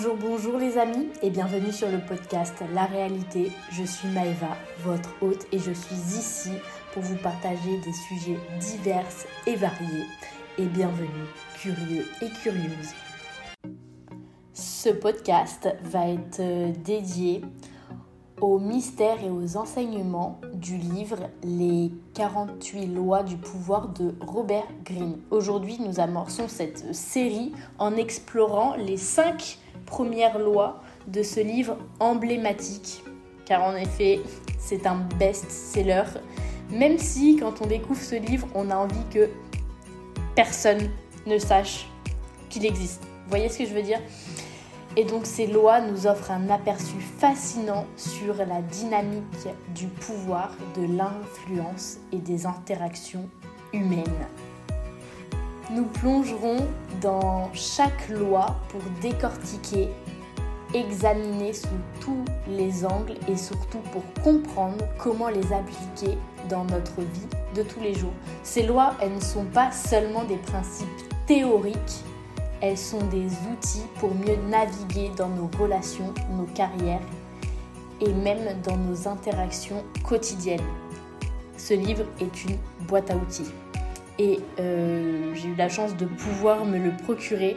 Bonjour, bonjour les amis et bienvenue sur le podcast La réalité. Je suis Maëva, votre hôte et je suis ici pour vous partager des sujets divers et variés. Et bienvenue, curieux et curieuses. Ce podcast va être euh, dédié aux mystères et aux enseignements du livre Les 48 lois du pouvoir de Robert Greene. Aujourd'hui, nous amorçons cette série en explorant les 5 premières lois de ce livre emblématique. Car en effet, c'est un best-seller. Même si quand on découvre ce livre, on a envie que personne ne sache qu'il existe. Vous voyez ce que je veux dire? Et donc ces lois nous offrent un aperçu fascinant sur la dynamique du pouvoir, de l'influence et des interactions humaines. Nous plongerons dans chaque loi pour décortiquer, examiner sous tous les angles et surtout pour comprendre comment les appliquer dans notre vie de tous les jours. Ces lois, elles ne sont pas seulement des principes théoriques elles sont des outils pour mieux naviguer dans nos relations, nos carrières et même dans nos interactions quotidiennes. Ce livre est une boîte à outils. Et euh, j'ai eu la chance de pouvoir me le procurer.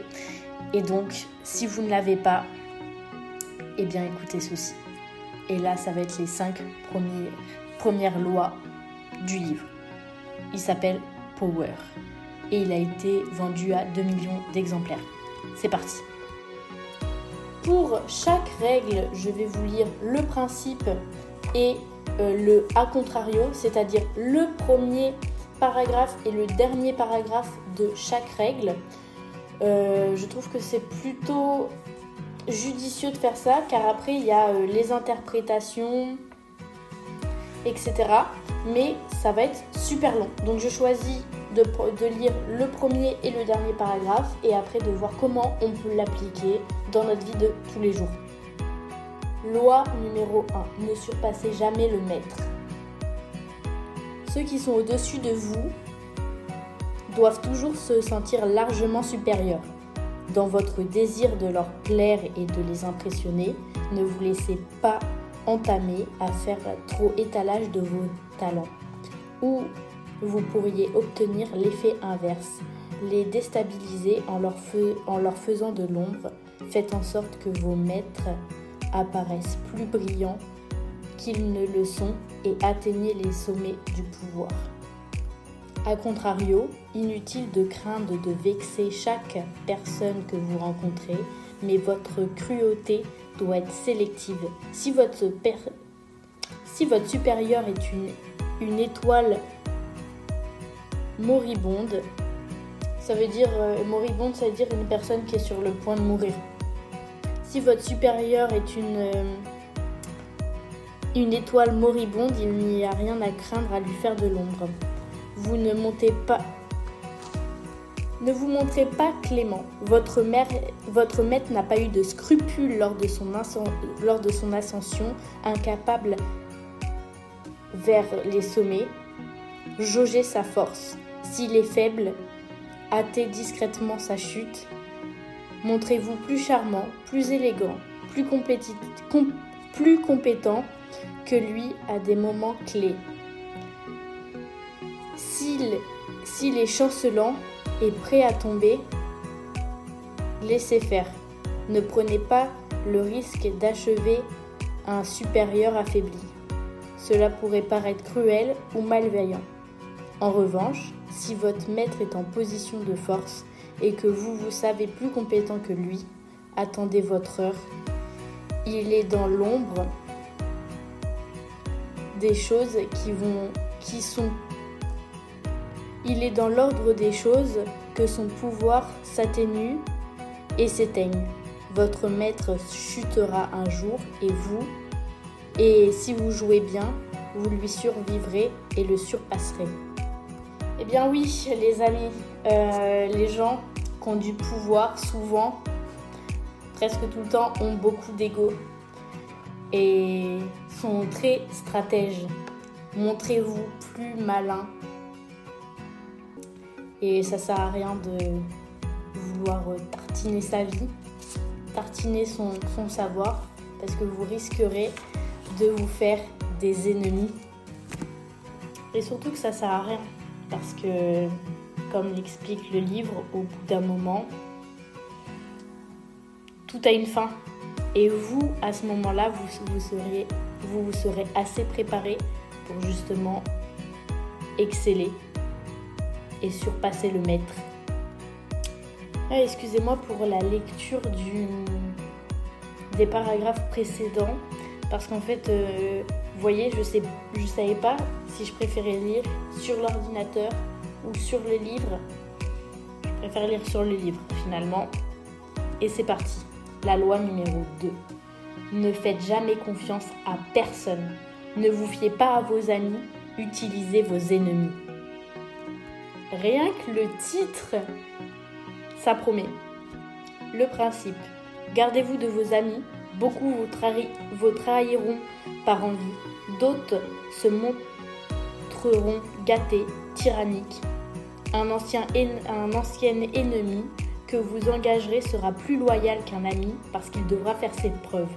Et donc, si vous ne l'avez pas, eh bien écoutez ceci. Et là, ça va être les cinq premières lois du livre. Il s'appelle Power et il a été vendu à 2 millions d'exemplaires. C'est parti. Pour chaque règle, je vais vous lire le principe et euh, le a contrario, c'est-à-dire le premier paragraphe et le dernier paragraphe de chaque règle. Euh, je trouve que c'est plutôt judicieux de faire ça car après il y a euh, les interprétations, etc. Mais ça va être super long. Donc je choisis de, lire le premier et le dernier paragraphe et après de voir comment on peut l'appliquer dans notre vie de tous les jours. Loi numéro 1. Ne surpassez jamais le maître. Ceux qui sont au-dessus de vous doivent toujours se sentir largement supérieurs. Dans votre désir de leur plaire et de les impressionner, ne vous laissez pas entamer à faire trop étalage de vos talents ou vous pourriez obtenir l'effet inverse, les déstabiliser en leur, faisant de l'ombre. Faites en sorte que vos maîtres apparaissent plus brillants qu'ils ne le sont et atteignez les sommets du pouvoir. A contrario, inutile de craindre de vexer chaque personne que vous rencontrez, mais votre cruauté doit être sélective. Si votre, supérieur est une, une étoile moribonde. Ça veut dire euh, moribonde, ça veut dire une personne qui est sur le point de mourir. Si votre supérieur est une euh, une étoile moribonde, il n'y a rien à craindre à lui faire de l'ombre. Vous ne montez pas ne vous montrez pas clément. Votre, maître n'a pas eu de scrupules lors de, son ascension, incapable vers les sommets. Jaugez sa force. S'il est faible, hâtez discrètement sa chute. Montrez-vous plus charmant, plus élégant, plus, plus compétent que lui à des moments clés. S'il est chancelant et prêt à tomber, laissez faire. Ne prenez pas le risque d'achever un supérieur affaibli. Cela pourrait paraître cruel ou malveillant. En revanche, si votre maître est en position de force et que vous vous savez plus compétent que lui, attendez votre heure. Il est dans l'ombre des choses qui vont qui sont il est dans l'ordre des choses que son pouvoir s'atténue et s'éteigne. Votre maître chutera un jour et vous et si vous jouez bien, vous lui survivrez et le surpasserez. Eh bien oui, les amis, euh, les gens qui ont du pouvoir, souvent, presque tout le temps, ont beaucoup d'ego et sont très stratèges. Montrez-vous plus malin. Et ça sert à rien de vouloir tartiner sa vie. tartiner son, son savoir parce que vous risquerez de vous faire des ennemis. Et surtout que ça sert à rien parce que, comme l'explique le livre, au bout d'un moment, tout a une fin. Et vous, à ce moment-là, vous, vous, seriez, vous, vous serez assez préparé pour justement exceller et surpasser le maître. Ah, excusez-moi pour la lecture du, des paragraphes précédents, parce qu'en fait, euh, vous voyez, je ne je savais pas si je préférais lire sur l'ordinateur ou sur le livre. Je préfère lire sur le livre finalement. Et c'est parti. La loi numéro 2. Ne faites jamais confiance à personne. Ne vous fiez pas à vos amis, utilisez vos ennemis. Rien que le titre, ça promet. Le principe. Gardez-vous de vos amis, beaucoup vous, trahiront par envie, d'autres se montreront gâtés, tyranniques. Un ancien ennemi que vous engagerez sera plus loyal qu'un ami parce qu'il devra faire ses preuves.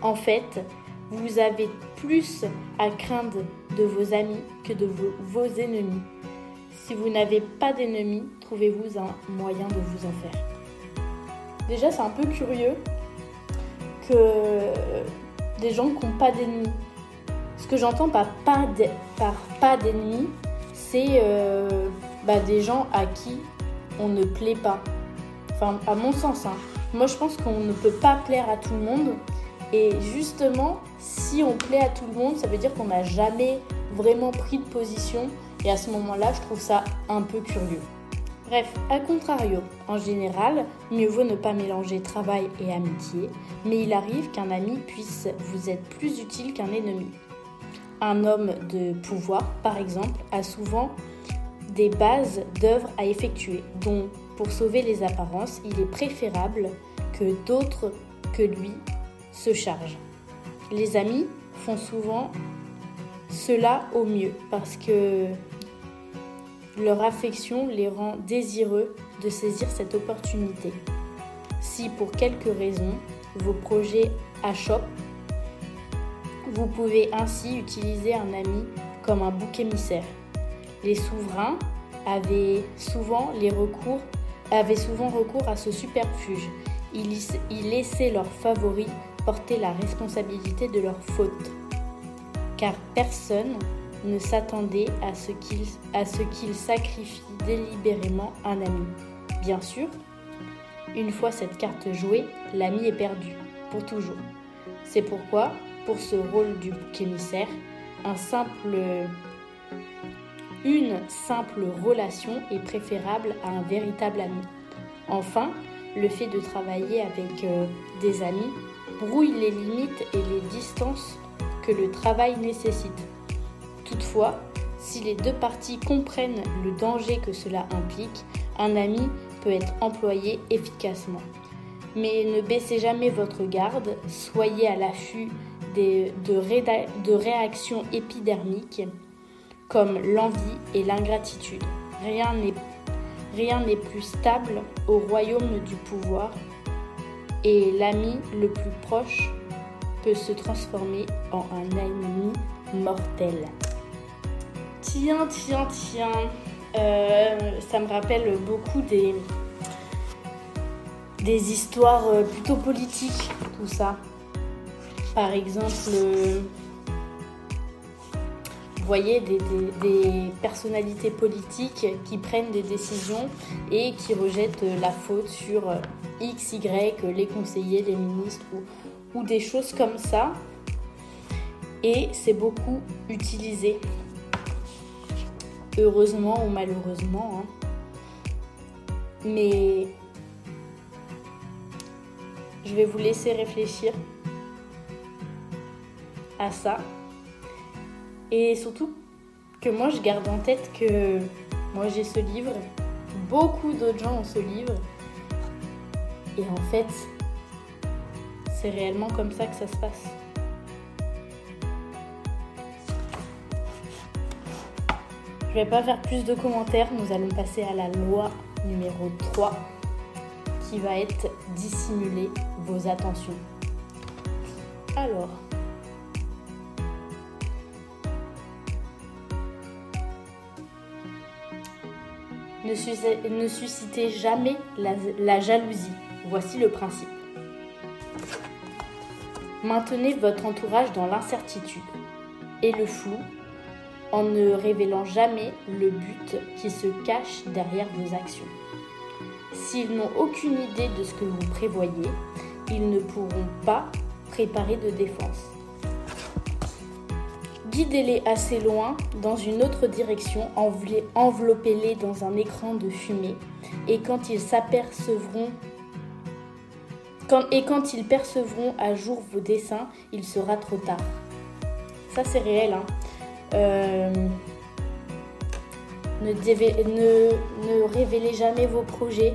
En fait, vous avez plus à craindre de vos amis que de vos, ennemis. Si vous n'avez pas d'ennemis, trouvez-vous un moyen de vous en faire. Déjà, c'est un peu curieux que des gens qui n'ont pas d'ennemis. Ce que j'entends par pas d'ennemis, c'est euh, bah, des gens à qui on ne plaît pas. À mon sens. Hein. Moi, je pense qu'on ne peut pas plaire à tout le monde. Et justement, si on plaît à tout le monde, ça veut dire qu'on n'a jamais vraiment pris de position. Et à ce moment-là, je trouve ça un peu curieux. Bref, à contrario, en général, mieux vaut ne pas mélanger travail et amitié, mais il arrive qu'un ami puisse vous être plus utile qu'un ennemi. Un homme de pouvoir, par exemple, a souvent des bases d'œuvres à effectuer, dont pour sauver les apparences, il est préférable que d'autres que lui se chargent. Les amis font souvent cela au mieux parce que leur affection les rend désireux de saisir cette opportunité. Si pour quelque raison vos projets achoppent, vous pouvez ainsi utiliser un ami comme un bouc émissaire. Les souverains avaient souvent les recours avaient souvent recours à ce superfuge. Ils, laissaient leurs favoris porter la responsabilité de leurs fautes. Car personne ne s'attendait à ce qu'il sacrifie délibérément un ami. Bien sûr, une fois cette carte jouée, l'ami est perdu, pour toujours. C'est pourquoi, pour ce rôle du bouc émissaire, un simple une simple relation est préférable à un véritable ami. Enfin, le fait de travailler avec euh, des amis brouille les limites et les distances que le travail nécessite. Toutefois, si les deux parties comprennent le danger que cela implique, un ami peut être employé efficacement. Mais ne baissez jamais votre garde, soyez à l'affût de, de réactions épidermiques comme l'envie et l'ingratitude. Rien n'est plus stable au royaume du pouvoir et l'ami le plus proche peut se transformer en un ennemi mortel. Tiens, tiens, tiens, euh, ça me rappelle beaucoup des, des histoires euh, plutôt politiques, tout ça. Par exemple, voyez des, personnalités politiques qui prennent des décisions et qui rejettent la faute sur X, Y, les conseillers, les ministres ou, des choses comme ça. Et c'est beaucoup utilisé. Heureusement ou malheureusement. Hein. Mais je vais vous laisser réfléchir à ça. Et surtout que moi je garde en tête que moi j'ai ce livre, beaucoup d'autres gens ont ce livre. Et en fait, c'est réellement comme ça que ça se passe. Je vais pas faire plus de commentaires, nous allons passer à la loi numéro 3 qui va être dissimuler vos attentions. Alors, ne, suscitez jamais la jalousie. Voici le principe. Maintenez votre entourage dans l'incertitude et le flou en ne révélant jamais le but qui se cache derrière vos actions. S'ils n'ont aucune idée de ce que vous prévoyez, ils ne pourront pas préparer de défense. Guidez-les assez loin dans une autre direction, enveloppez-les dans un écran de fumée et quand ils s'apercevront et quand ils percevront à jour vos dessins, il sera trop tard. Ça c'est réel. Hein. Euh, ne, ne, révélez jamais vos projets.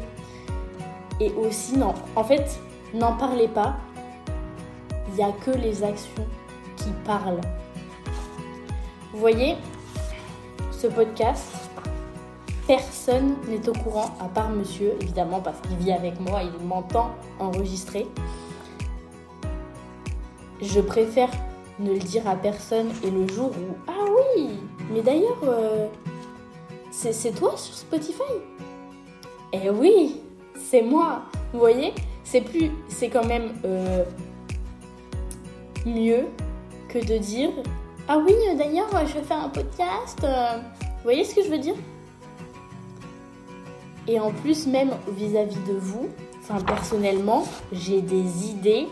Et aussi, non. En fait, n'en parlez pas. Il n'y a que les actions qui parlent. Vous voyez, ce podcast, personne n'est au courant à part monsieur, évidemment, parce qu'il vit avec moi, il m'entend enregistrer. Je préfère ne le dire à personne et le jour où ah oui mais d'ailleurs euh, c'est toi sur Spotify? Eh oui c'est moi vous voyez c'est plus c'est quand même euh, mieux que de dire ah oui d'ailleurs je vais faire un podcast euh. vous voyez ce que je veux dire? Et en plus même vis à -vis de vous enfin personnellement j'ai des idées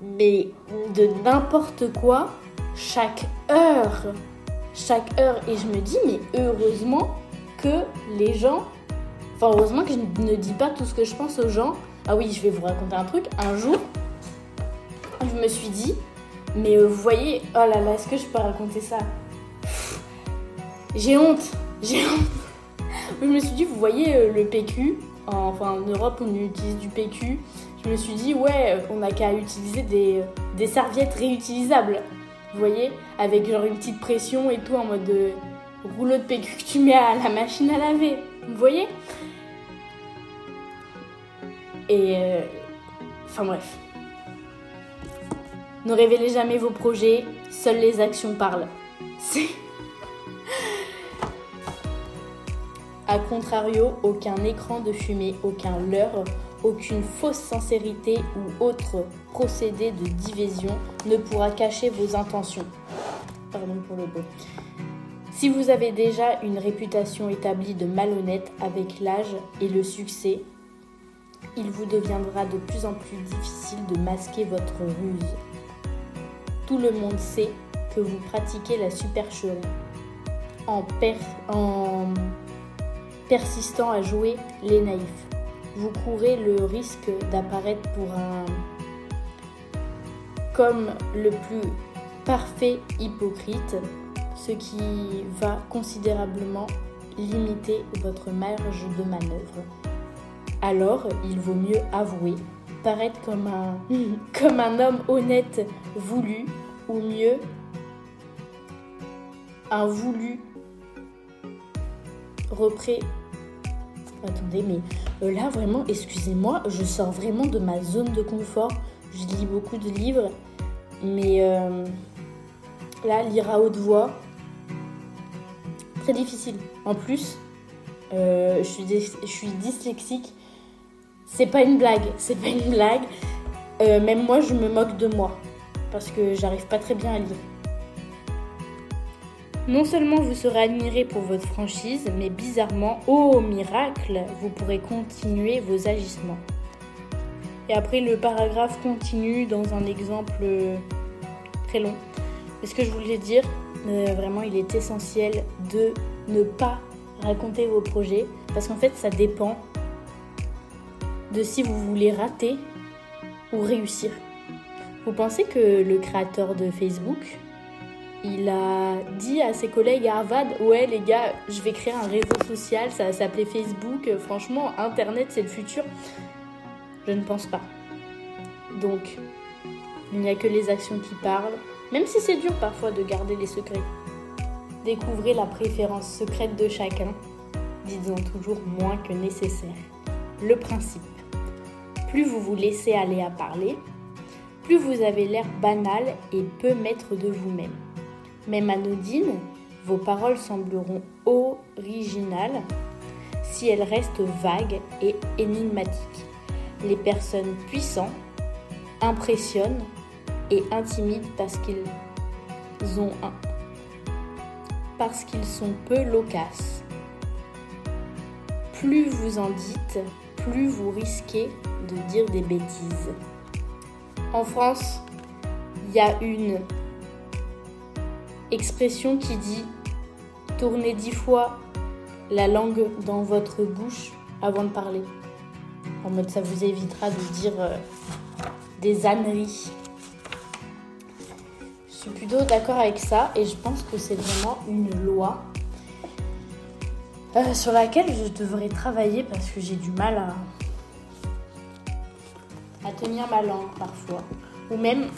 mais de n'importe quoi chaque heure. Chaque heure. Et je me dis, mais heureusement que les gens. Enfin, heureusement que je ne dis pas tout ce que je pense aux gens. Ah oui, je vais vous raconter un truc. Un jour, je me suis dit, mais euh, vous voyez, oh là là, est-ce que je peux raconter ça? J'ai honte. J'ai honte. Je me suis dit, vous voyez euh, le PQ, enfin en Europe on utilise du PQ, je me suis dit, ouais, on n'a qu'à utiliser des, serviettes réutilisables. Vous voyez Avec genre une petite pression et tout en mode de rouleau de PQ que tu mets à la machine à laver. Vous voyez? Et. Euh, enfin bref. Ne révélez jamais vos projets, seules les actions parlent. A contrario, aucun écran de fumée, aucun leurre aucune fausse sincérité ou autre procédé de division ne pourra cacher vos intentions. Pardon pour le beau. Si vous avez déjà une réputation établie de malhonnête avec l'âge et le succès, il vous deviendra de plus en plus difficile de masquer votre ruse. Tout le monde sait que vous pratiquez la supercherie en, persistant à jouer les naïfs vous courez le risque d'apparaître pour un comme le plus parfait hypocrite, ce qui va considérablement limiter votre marge de manœuvre. Alors, il vaut mieux avouer, paraître comme un, comme un homme honnête voulu, ou mieux, un voulu repré Attendez, mais euh, là vraiment, excusez-moi, je sors vraiment de ma zone de confort. Je lis beaucoup de livres, mais euh, là, lire à haute voix, très difficile. En plus, euh, je, suis je suis dyslexique. C'est pas une blague, c'est pas une blague. même moi, je me moque de moi parce que j'arrive pas très bien à lire. Non seulement vous serez admiré pour votre franchise, mais bizarrement, oh miracle, vous pourrez continuer vos agissements. Et après, le paragraphe continue dans un exemple très long. Mais ce que je voulais dire, euh, vraiment, il est essentiel de ne pas raconter vos projets, parce qu'en fait, ça dépend de si vous voulez rater ou réussir. Vous pensez que le créateur de Facebook, il a dit à ses collègues à Harvard Ouais, les gars, je vais créer un réseau social, ça va s'appeler Facebook. Franchement, Internet, c'est le futur. Je ne pense pas. Donc, il n'y a que les actions qui parlent, même si c'est dur parfois de garder les secrets. Découvrez la préférence secrète de chacun, disons toujours moins que nécessaire. Le principe plus vous vous laissez aller à parler, plus vous avez l'air banal et peu maître de vous-même. Même anodine, vos paroles sembleront originales si elles restent vagues et énigmatiques. Les personnes puissantes impressionnent et intimident parce qu'ils ont un parce qu'ils sont peu loquaces. Plus vous en dites, plus vous risquez dire des bêtises. En France, il y a une expression qui dit tournez dix fois la langue dans votre bouche avant de parler. En mode ça vous évitera de dire euh, des âneries. Je suis plutôt d'accord avec ça et je pense que c'est vraiment une loi euh, sur laquelle je devrais travailler parce que j'ai du mal à tenir ma langue parfois. Ou même,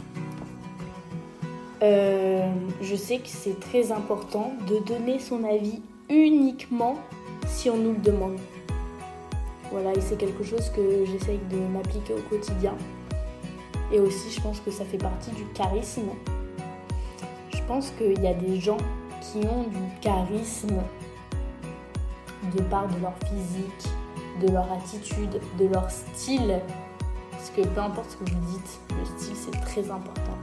euh, je sais que c'est très important de donner son avis uniquement si on nous le demande. Voilà, et c'est quelque chose que j'essaye de m'appliquer au quotidien. Et aussi, je pense que ça fait partie du charisme. Je pense qu'il y a des gens qui ont du charisme de part de leur physique, de leur attitude, de leur style. Parce que peu importe ce que vous dites, le style c'est très important.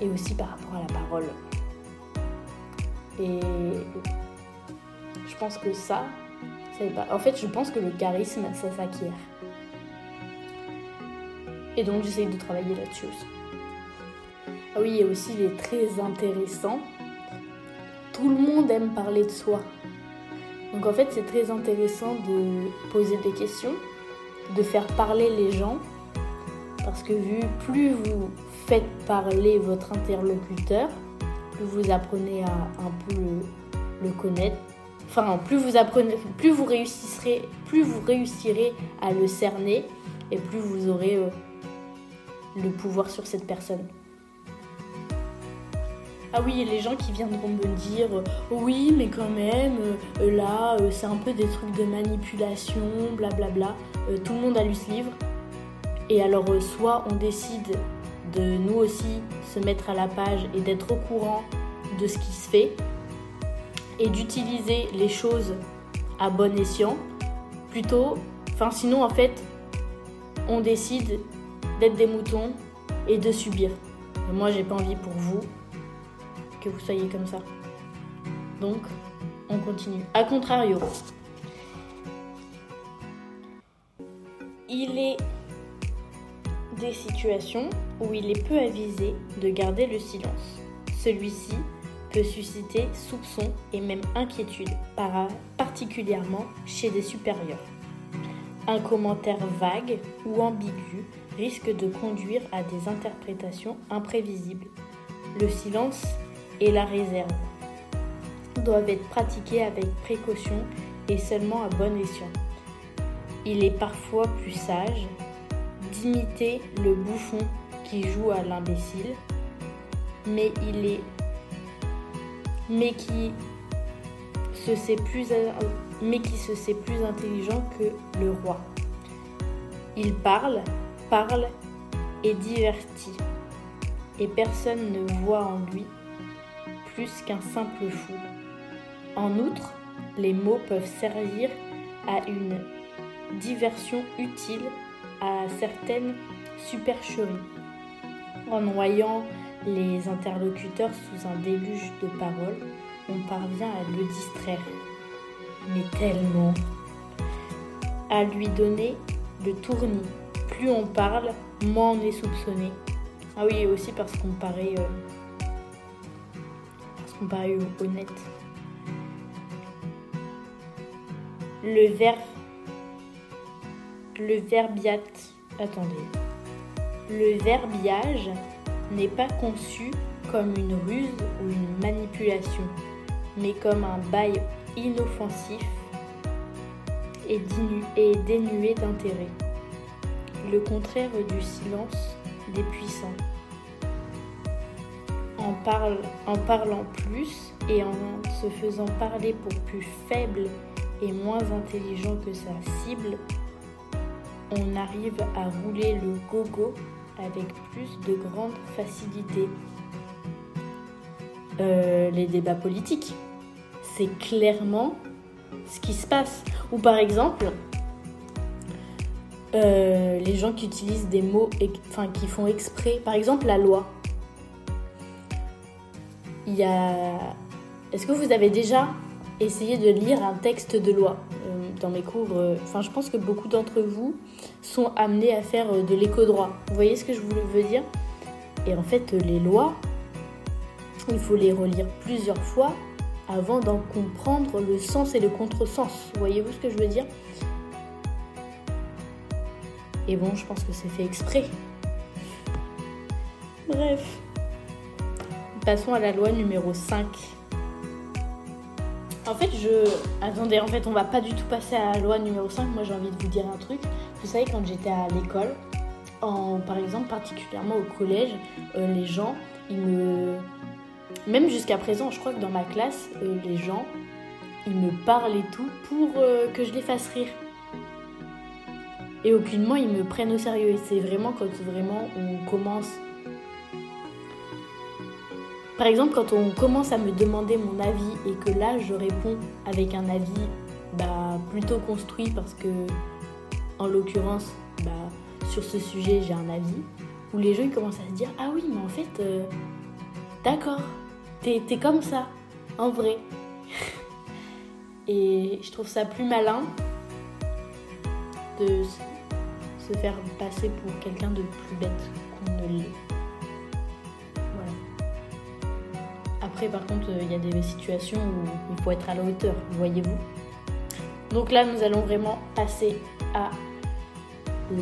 Et aussi par rapport à la parole. Et je pense que ça. En fait, je pense que le charisme, ça s'acquiert. Et donc, j'essaye de travailler là-dessus. Ah oui, et aussi, il est très intéressant tout le monde aime parler de soi. Donc en fait, c'est très intéressant de poser des questions, de faire parler les gens, parce que vu plus vous faites parler votre interlocuteur, plus vous apprenez à un peu le, connaître. Enfin, plus vous apprenez, plus vous réussirez, plus vous réussirez à le cerner, et plus vous aurez euh, le pouvoir sur cette personne. Ah oui, les gens qui viendront me dire oui, mais quand même, euh, là, euh, c'est un peu des trucs de manipulation, blablabla. Euh, tout le monde a lu ce livre. Et alors, soit on décide de nous aussi se mettre à la page et d'être au courant de ce qui se fait et d'utiliser les choses à bon escient, plutôt, enfin sinon en fait, on décide d'être des moutons et de subir. moi, j'ai pas envie pour vous que vous soyez comme ça. Donc, on continue. A contrario, il est des situations où il est peu avisé de garder le silence. Celui-ci peut susciter soupçons et même inquiétude, particulièrement chez des supérieurs. Un commentaire vague ou ambigu risque de conduire à des interprétations imprévisibles. Le silence et la réserve doivent être pratiqués avec précaution et seulement à bon escient. Il est parfois plus sage d'imiter le bouffon qui joue à l'imbécile, mais il est mais qui se sait plus mais qui se sait plus intelligent que le roi. Il parle, parle et divertit, et personne ne voit en lui qu'un simple fou. En outre, les mots peuvent servir à une diversion utile à certaines supercheries. En noyant les interlocuteurs sous un déluge de paroles, on parvient à le distraire. Mais tellement À lui donner le tournis. Plus on parle, moins on est soupçonné. Ah oui, aussi parce qu'on paraît euh, comparé honnête. Le verbe le verbiage n'est pas conçu comme une ruse ou une manipulation, mais comme un bail inoffensif et, dénué d'intérêt. Le contraire du silence des puissants. En parlant plus et en se faisant parler pour plus faible et moins intelligent que sa cible, on arrive à rouler le gogo avec plus de grande facilité. Euh, les débats politiques, c'est clairement ce qui se passe. Ou par exemple, euh, les gens qui utilisent des mots, enfin qui font exprès, par exemple la loi. Il y a. Est-ce que vous avez déjà essayé de lire un texte de loi euh, dans mes cours Enfin, je pense que beaucoup d'entre vous sont amenés à faire de l'éco-droit. Vous voyez ce que je veux dire? Et en fait, les lois, il faut les relire plusieurs fois avant d'en comprendre le sens et le contresens. Voyez-vous ce que je veux dire? Et bon, je pense que c'est fait exprès. Bref. Passons à la loi numéro 5. En fait, je. Attendez, en fait, on va pas du tout passer à la loi numéro 5. Moi, j'ai envie de vous dire un truc. Vous savez, quand j'étais à l'école, par exemple, particulièrement au collège, euh, les gens, ils me même jusqu'à présent, je crois que dans ma classe, euh, les gens, ils me parlent et tout pour euh, que je les fasse rire. Et aucunement, ils me prennent au sérieux. Et c'est vraiment quand vraiment on commence. Par exemple, quand on commence à me demander mon avis et que là, je réponds avec un avis bah, plutôt construit parce que, en l'occurrence, bah, sur ce sujet, j'ai un avis, où les gens commencent à se dire Ah oui, mais en fait, euh, d'accord, t'es comme ça, en vrai. Et je trouve ça plus malin de se faire passer pour quelqu'un de plus bête qu'on ne l'est. Par contre, il y a des situations où il faut être à la hauteur, voyez-vous. Donc là, nous allons vraiment passer à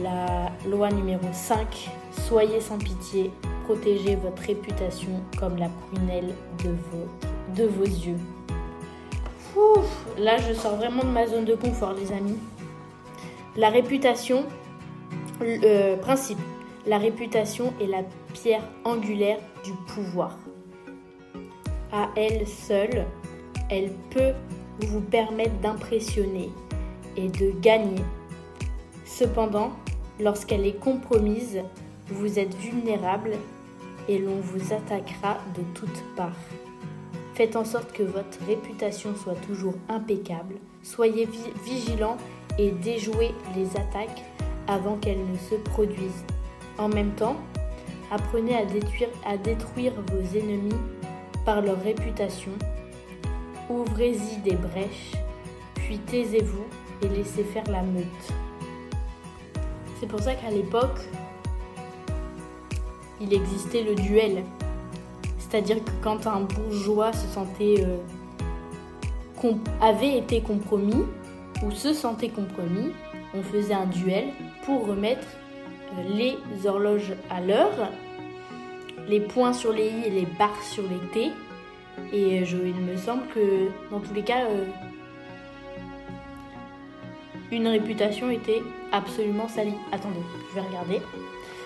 la loi numéro 5. Soyez sans pitié, Protégez votre réputation comme la prunelle de, vos, yeux. là, je sors vraiment de ma zone de confort, les amis. La réputation, euh, principe, la réputation est la pierre angulaire du pouvoir. À elle seule, elle peut vous permettre d'impressionner et de gagner. Cependant, lorsqu'elle est compromise, vous êtes vulnérable et l'on vous attaquera de toutes parts. Faites en sorte que votre réputation soit toujours impeccable. Soyez vigilant et déjouez les attaques avant qu'elles ne se produisent. En même temps, apprenez à détruire, à détruire vos ennemis par leur réputation. Ouvrez-y des brèches, puis taisez-vous et laissez faire la meute. C'est pour ça qu'à l'époque, il existait le duel. C'est-à-dire que quand un bourgeois se sentait euh, avait été compromis ou se sentait compromis, on faisait un duel pour remettre euh, les horloges à l'heure, les points sur les i et les barres sur les t. Et je, il me semble que dans tous les cas, euh, une réputation était absolument salie. Attendez, je vais regarder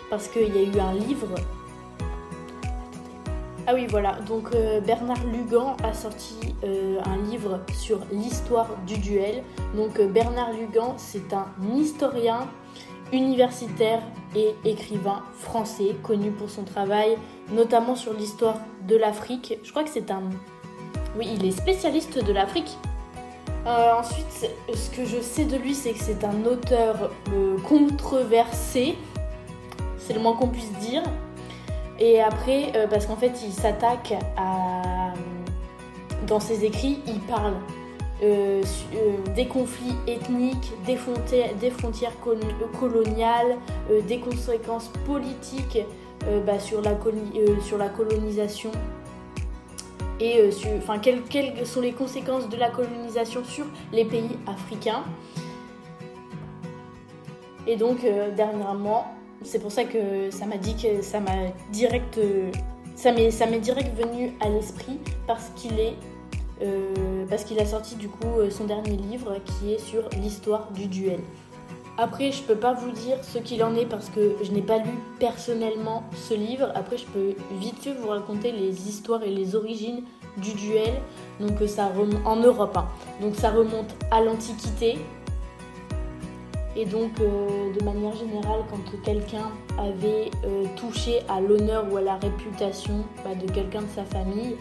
parce qu'il y a eu un livre. Ah oui, voilà. Donc euh, Bernard Lugan a sorti euh, un livre sur l'histoire du duel. Donc euh, Bernard Lugan, c'est un historien universitaire et écrivain français connu pour son travail, notamment sur l'histoire de l'Afrique. Je crois que c'est un. Oui, il est spécialiste de l'Afrique. ensuite, ce que je sais de lui, c'est que c'est un auteur controversé c'est le moins qu'on puisse dire. Et après, euh, parce qu'en fait, il s'attaque à. Dans ses écrits, il parle euh, euh, des conflits ethniques, des frontières, coloniales, des conséquences politiques bah, sur, la colonisation. Et enfin, quelles, quelles sont les conséquences de la colonisation sur les pays africains. Et donc, dernièrement, c'est pour ça que ça m'a dit que ça m'a direct, ça m'est direct venu à l'esprit parce qu'il est, euh, parce qu'il a sorti du coup euh, son dernier livre qui est sur l'histoire du duel. Après, je peux pas vous dire ce qu'il en est parce que je n'ai pas lu personnellement ce livre. Après, je peux vite fait vous raconter les histoires et les origines du duel. Donc, ça remonte en Europe. Hein. Donc, ça remonte à l'Antiquité, Et donc, euh, de manière générale, quand quelqu'un avait euh, touché à l'honneur ou à la réputation bah, de quelqu'un de sa famille,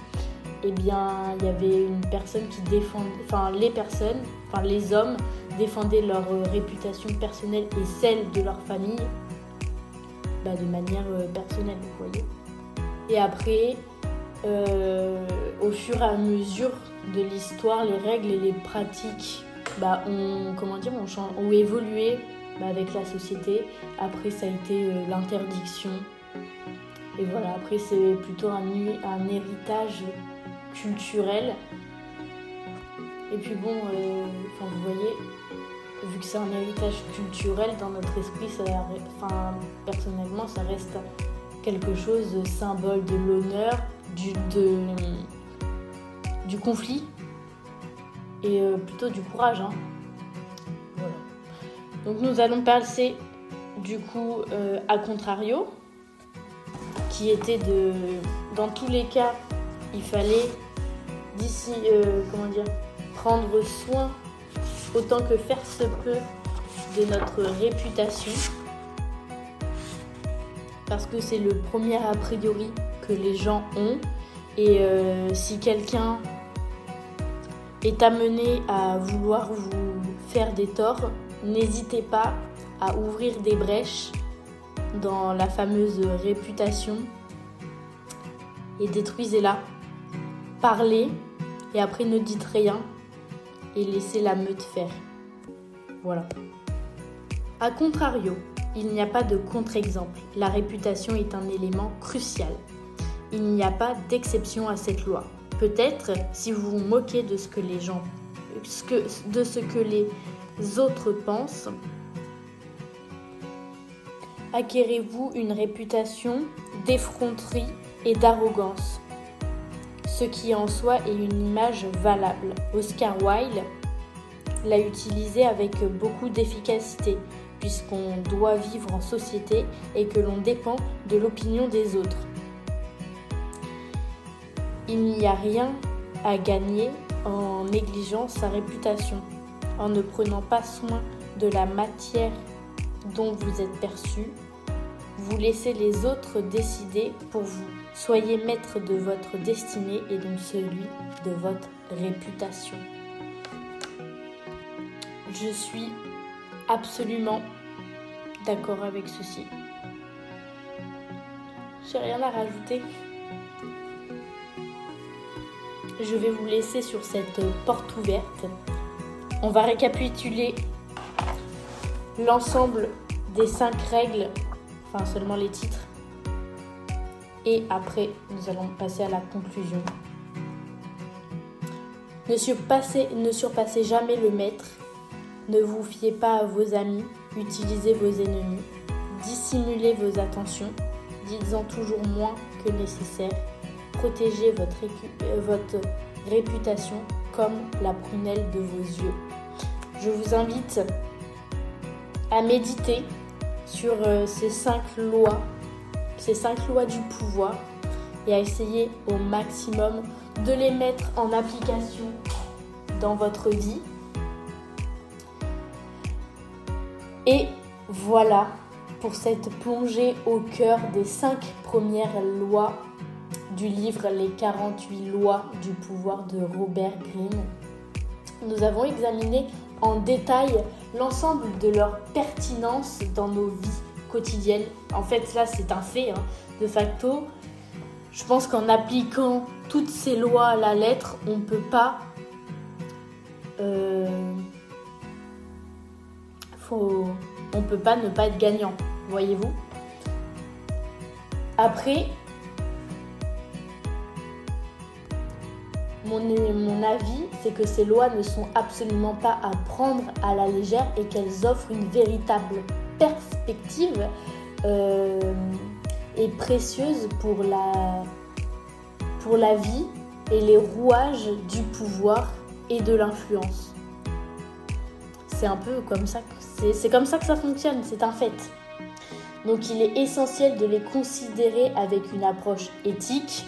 eh bien, il y avait une personne qui défendait, enfin, les personnes, enfin, les hommes défendaient leur euh, réputation personnelle et celle de leur famille bah, de manière personnelle, vous voyez. Et après, au fur et à mesure de l'histoire, les règles et les pratiques bah, ont, comment dire, évolué bah, avec la société. Après, ça a été euh, l'interdiction. Et voilà, après, c'est plutôt un, héritage culturel. Et puis bon, euh, vous voyez, vu que c'est un héritage culturel dans notre esprit, ça, enfin, personnellement, ça reste quelque chose de symbole de l'honneur, du, du conflit et euh, plutôt du courage. Hein. Voilà. Donc nous allons passer du coup euh, à contrario, qui était de, dans tous les cas, il fallait d'ici, euh, comment prendre soin autant que faire se peut de notre réputation, parce que c'est le premier a priori que les gens ont, et si quelqu'un est amené à vouloir vous faire des torts, n'hésitez pas à ouvrir des brèches dans la fameuse réputation et détruisez-la. Parlez et après ne dites rien et laissez la meute faire. Voilà. A contrario, il n'y a pas de contre-exemple. La réputation est un élément crucial. Il n'y a pas d'exception à cette loi. Peut-être si vous vous moquez de ce que les gens, de ce que les autres pensent, acquérez-vous une réputation d'effronterie et d'arrogance, ce qui en soi est une image valable. Oscar Wilde l'a utilisé avec beaucoup d'efficacité, puisqu'on doit vivre en société et que l'on dépend de l'opinion des autres. Il n'y a rien à gagner en négligeant sa réputation, en ne prenant pas soin de la matière dont vous êtes perçu. Vous laissez les autres décider pour vous. Soyez maître de votre destinée et donc celui de votre réputation. Je suis absolument d'accord avec ceci. J'ai rien à rajouter je vais vous laisser sur cette porte ouverte. On va récapituler l'ensemble des cinq règles, enfin seulement les titres. Et après, nous allons passer à la conclusion. Ne surpassez, jamais le maître. Ne vous fiez pas à vos amis. Utilisez vos ennemis. Dissimulez vos attentions. Dites-en toujours moins que nécessaire Protégez votre, euh, votre réputation comme la prunelle de vos yeux. Je vous invite à méditer sur euh, ces cinq lois, ces cinq lois du pouvoir et à essayer au maximum de les mettre en application dans votre vie. Et voilà pour cette plongée au cœur des cinq premières lois du livre Les 48 lois du pouvoir de Robert Greene. Nous avons examiné en détail l'ensemble de leur pertinence dans nos vies quotidiennes. En fait, là, c'est un fait. Hein. De facto, je pense qu'en appliquant toutes ces lois à la lettre, on ne peut pas... Euh, faut, on peut pas ne pas être gagnant, voyez-vous. Après, Mon, avis, c'est que ces lois ne sont absolument pas à prendre à la légère et qu'elles offrent une véritable perspective euh, et précieuse pour la, pour la vie et les rouages du pouvoir et de l'influence. C'est un peu comme ça que c'est comme ça que ça fonctionne, c'est un fait. Donc il est essentiel de les considérer avec une approche éthique,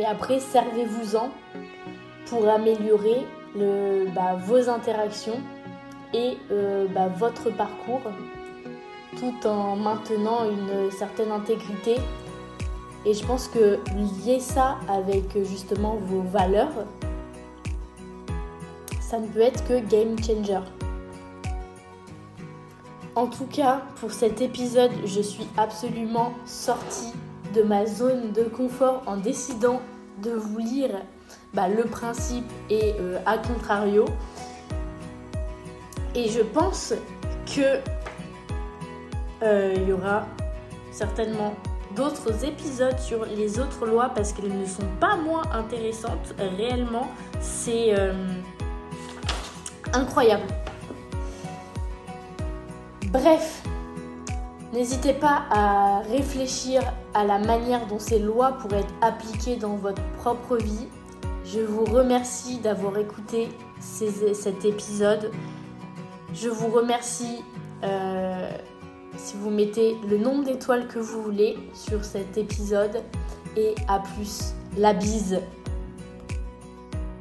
et après, servez-vous-en pour améliorer bah, vos interactions et euh, bah, votre parcours tout en maintenant une certaine intégrité. Et je pense que lier ça avec justement vos valeurs, ça ne peut être que game changer. En tout cas, pour cet épisode, je suis absolument sortie de ma zone de confort en décidant de vous lire bah, le principe et euh, à contrario. Et je pense que euh, il y aura certainement d'autres épisodes sur les autres lois parce qu'elles ne sont pas moins intéressantes. Réellement, c'est euh, incroyable. Bref, n'hésitez pas à réfléchir à la manière dont ces lois pourraient être appliquées dans votre propre vie. Je vous remercie d'avoir écouté cet épisode. Je vous remercie euh, si vous mettez le nombre d'étoiles que vous voulez sur cet épisode. Et à plus. La bise